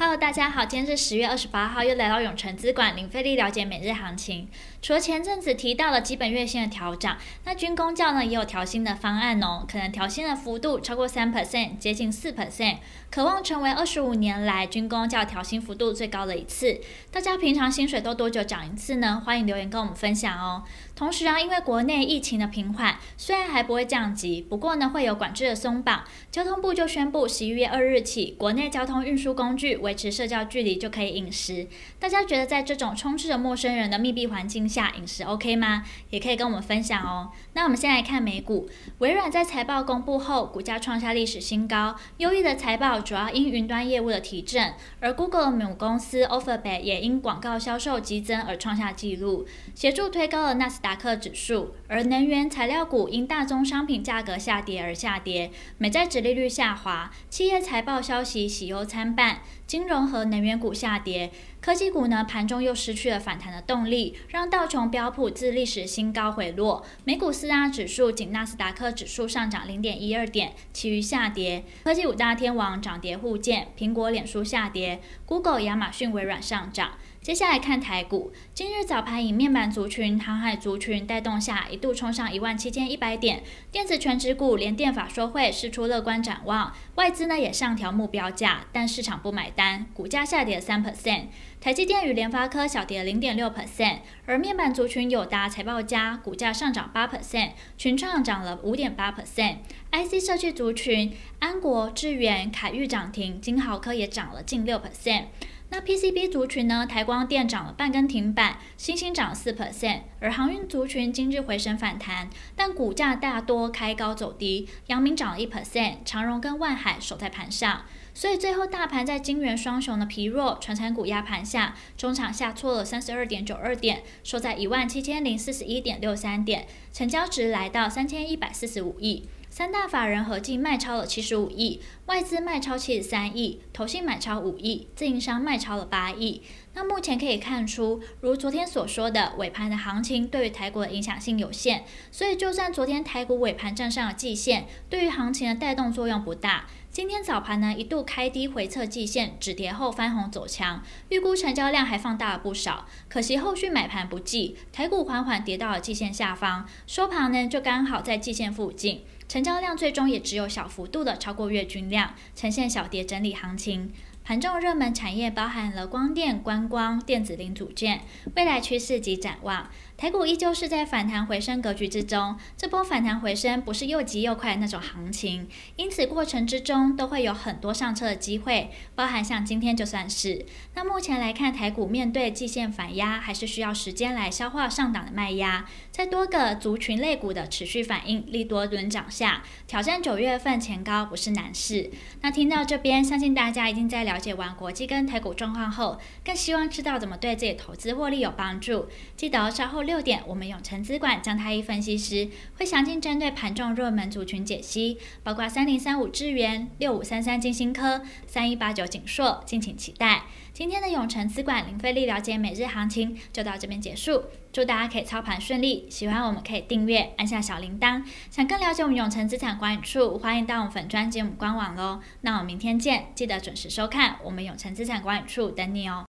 Hello，大家好，今天是十月二十八号，又来到永诚资管零费力了解每日行情。除了前阵子提到的基本月薪的调涨，那军工教呢也有调薪的方案哦，可能调薪的幅度超过三 percent，接近四 percent，可望成为二十五年来军工教调薪幅度最高的一次。大家平常薪水都多久涨一次呢？欢迎留言跟我们分享哦。同时啊，因为国内疫情的平缓，虽然还不会降级，不过呢会有管制的松绑，交通部就宣布十一月二日起，国内交通运输工具维持社交距离就可以饮食。大家觉得在这种充斥着陌生人的密闭环境下饮食 OK 吗？也可以跟我们分享哦。那我们先来看美股，微软在财报公布后，股价创下历史新高。优异的财报主要因云端业务的提振，而 Google 母公司 Alphabet 也因广告销售激增而创下纪录，协助推高了纳斯达克指数。而能源材料股因大宗商品价格下跌而下跌，美债殖利率下滑，企业财报消息喜忧参半，金融和能源股下跌。科技股呢，盘中又失去了反弹的动力，让道琼标普自历史新高回落。美股四大指数仅纳斯达克指数上涨零点一二点，其余下跌。科技五大天王涨跌互见，苹果、脸书下跌，Google、亚马逊、微软上涨。接下来看台股，今日早盘以面板族群、航海族群带动下，一度冲上一万七千一百点。电子全指股联电法说会释出乐观展望，外资呢也上调目标价，但市场不买单，股价下跌三 percent。台积电与联发科小跌零点六 percent，而面板族群友达财报佳，股价上涨八 percent，群创涨了五点八 percent。IC 设计族群安国、智远、凯钰涨停，金豪科也涨了近六 percent。那 PCB 族群呢？台光电涨了半根停板，欣兴涨四 percent，而航运族群今日回升反弹，但股价大多开高走低，阳明涨了一 percent，长荣跟万海守在盘上，所以最后大盘在金圆双雄的疲弱、传产股压盘下，中场下挫了三十二点九二点，收在一万七千零四十一点六三点，成交值来到三千一百四十五亿。三大法人合计卖超了七十五亿，外资卖超七十三亿，投信买超五亿，自营商卖超了八亿。那目前可以看出，如昨天所说的，尾盘的行情对于台股的影响性有限，所以就算昨天台股尾盘站上了季线，对于行情的带动作用不大。今天早盘呢一度开低回测季线，止跌后翻红走强，预估成交量还放大了不少。可惜后续买盘不济，台股缓缓跌到了季线下方，收盘呢就刚好在季线附近。成交量最终也只有小幅度的超过月均量，呈现小跌整理行情。盘中热门产业包含了光电、观光、电子零组件，未来趋势及展望。台股依旧是在反弹回升格局之中，这波反弹回升不是又急又快那种行情，因此过程之中都会有很多上车的机会，包含像今天就算是。那目前来看，台股面对季线反压，还是需要时间来消化上档的卖压，在多个族群类股的持续反应利多轮涨下，挑战九月份前高不是难事。那听到这边，相信大家已经在了解完国际跟台股状况后，更希望知道怎么对自己投资获利有帮助。记得稍后。六点，我们永诚资管张太一分析师会详尽针对盘中热门族群解析，包括三零三五智源、六五三三金星科、三一八九景硕，敬请期待。今天的永诚资管零费力了解每日行情就到这边结束，祝大家可以操盘顺利。喜欢我们可以订阅，按下小铃铛。想更了解我们永诚资产管理处，欢迎到我们粉专及我们官网喽。那我们明天见，记得准时收看我们永诚资产管理处等你哦。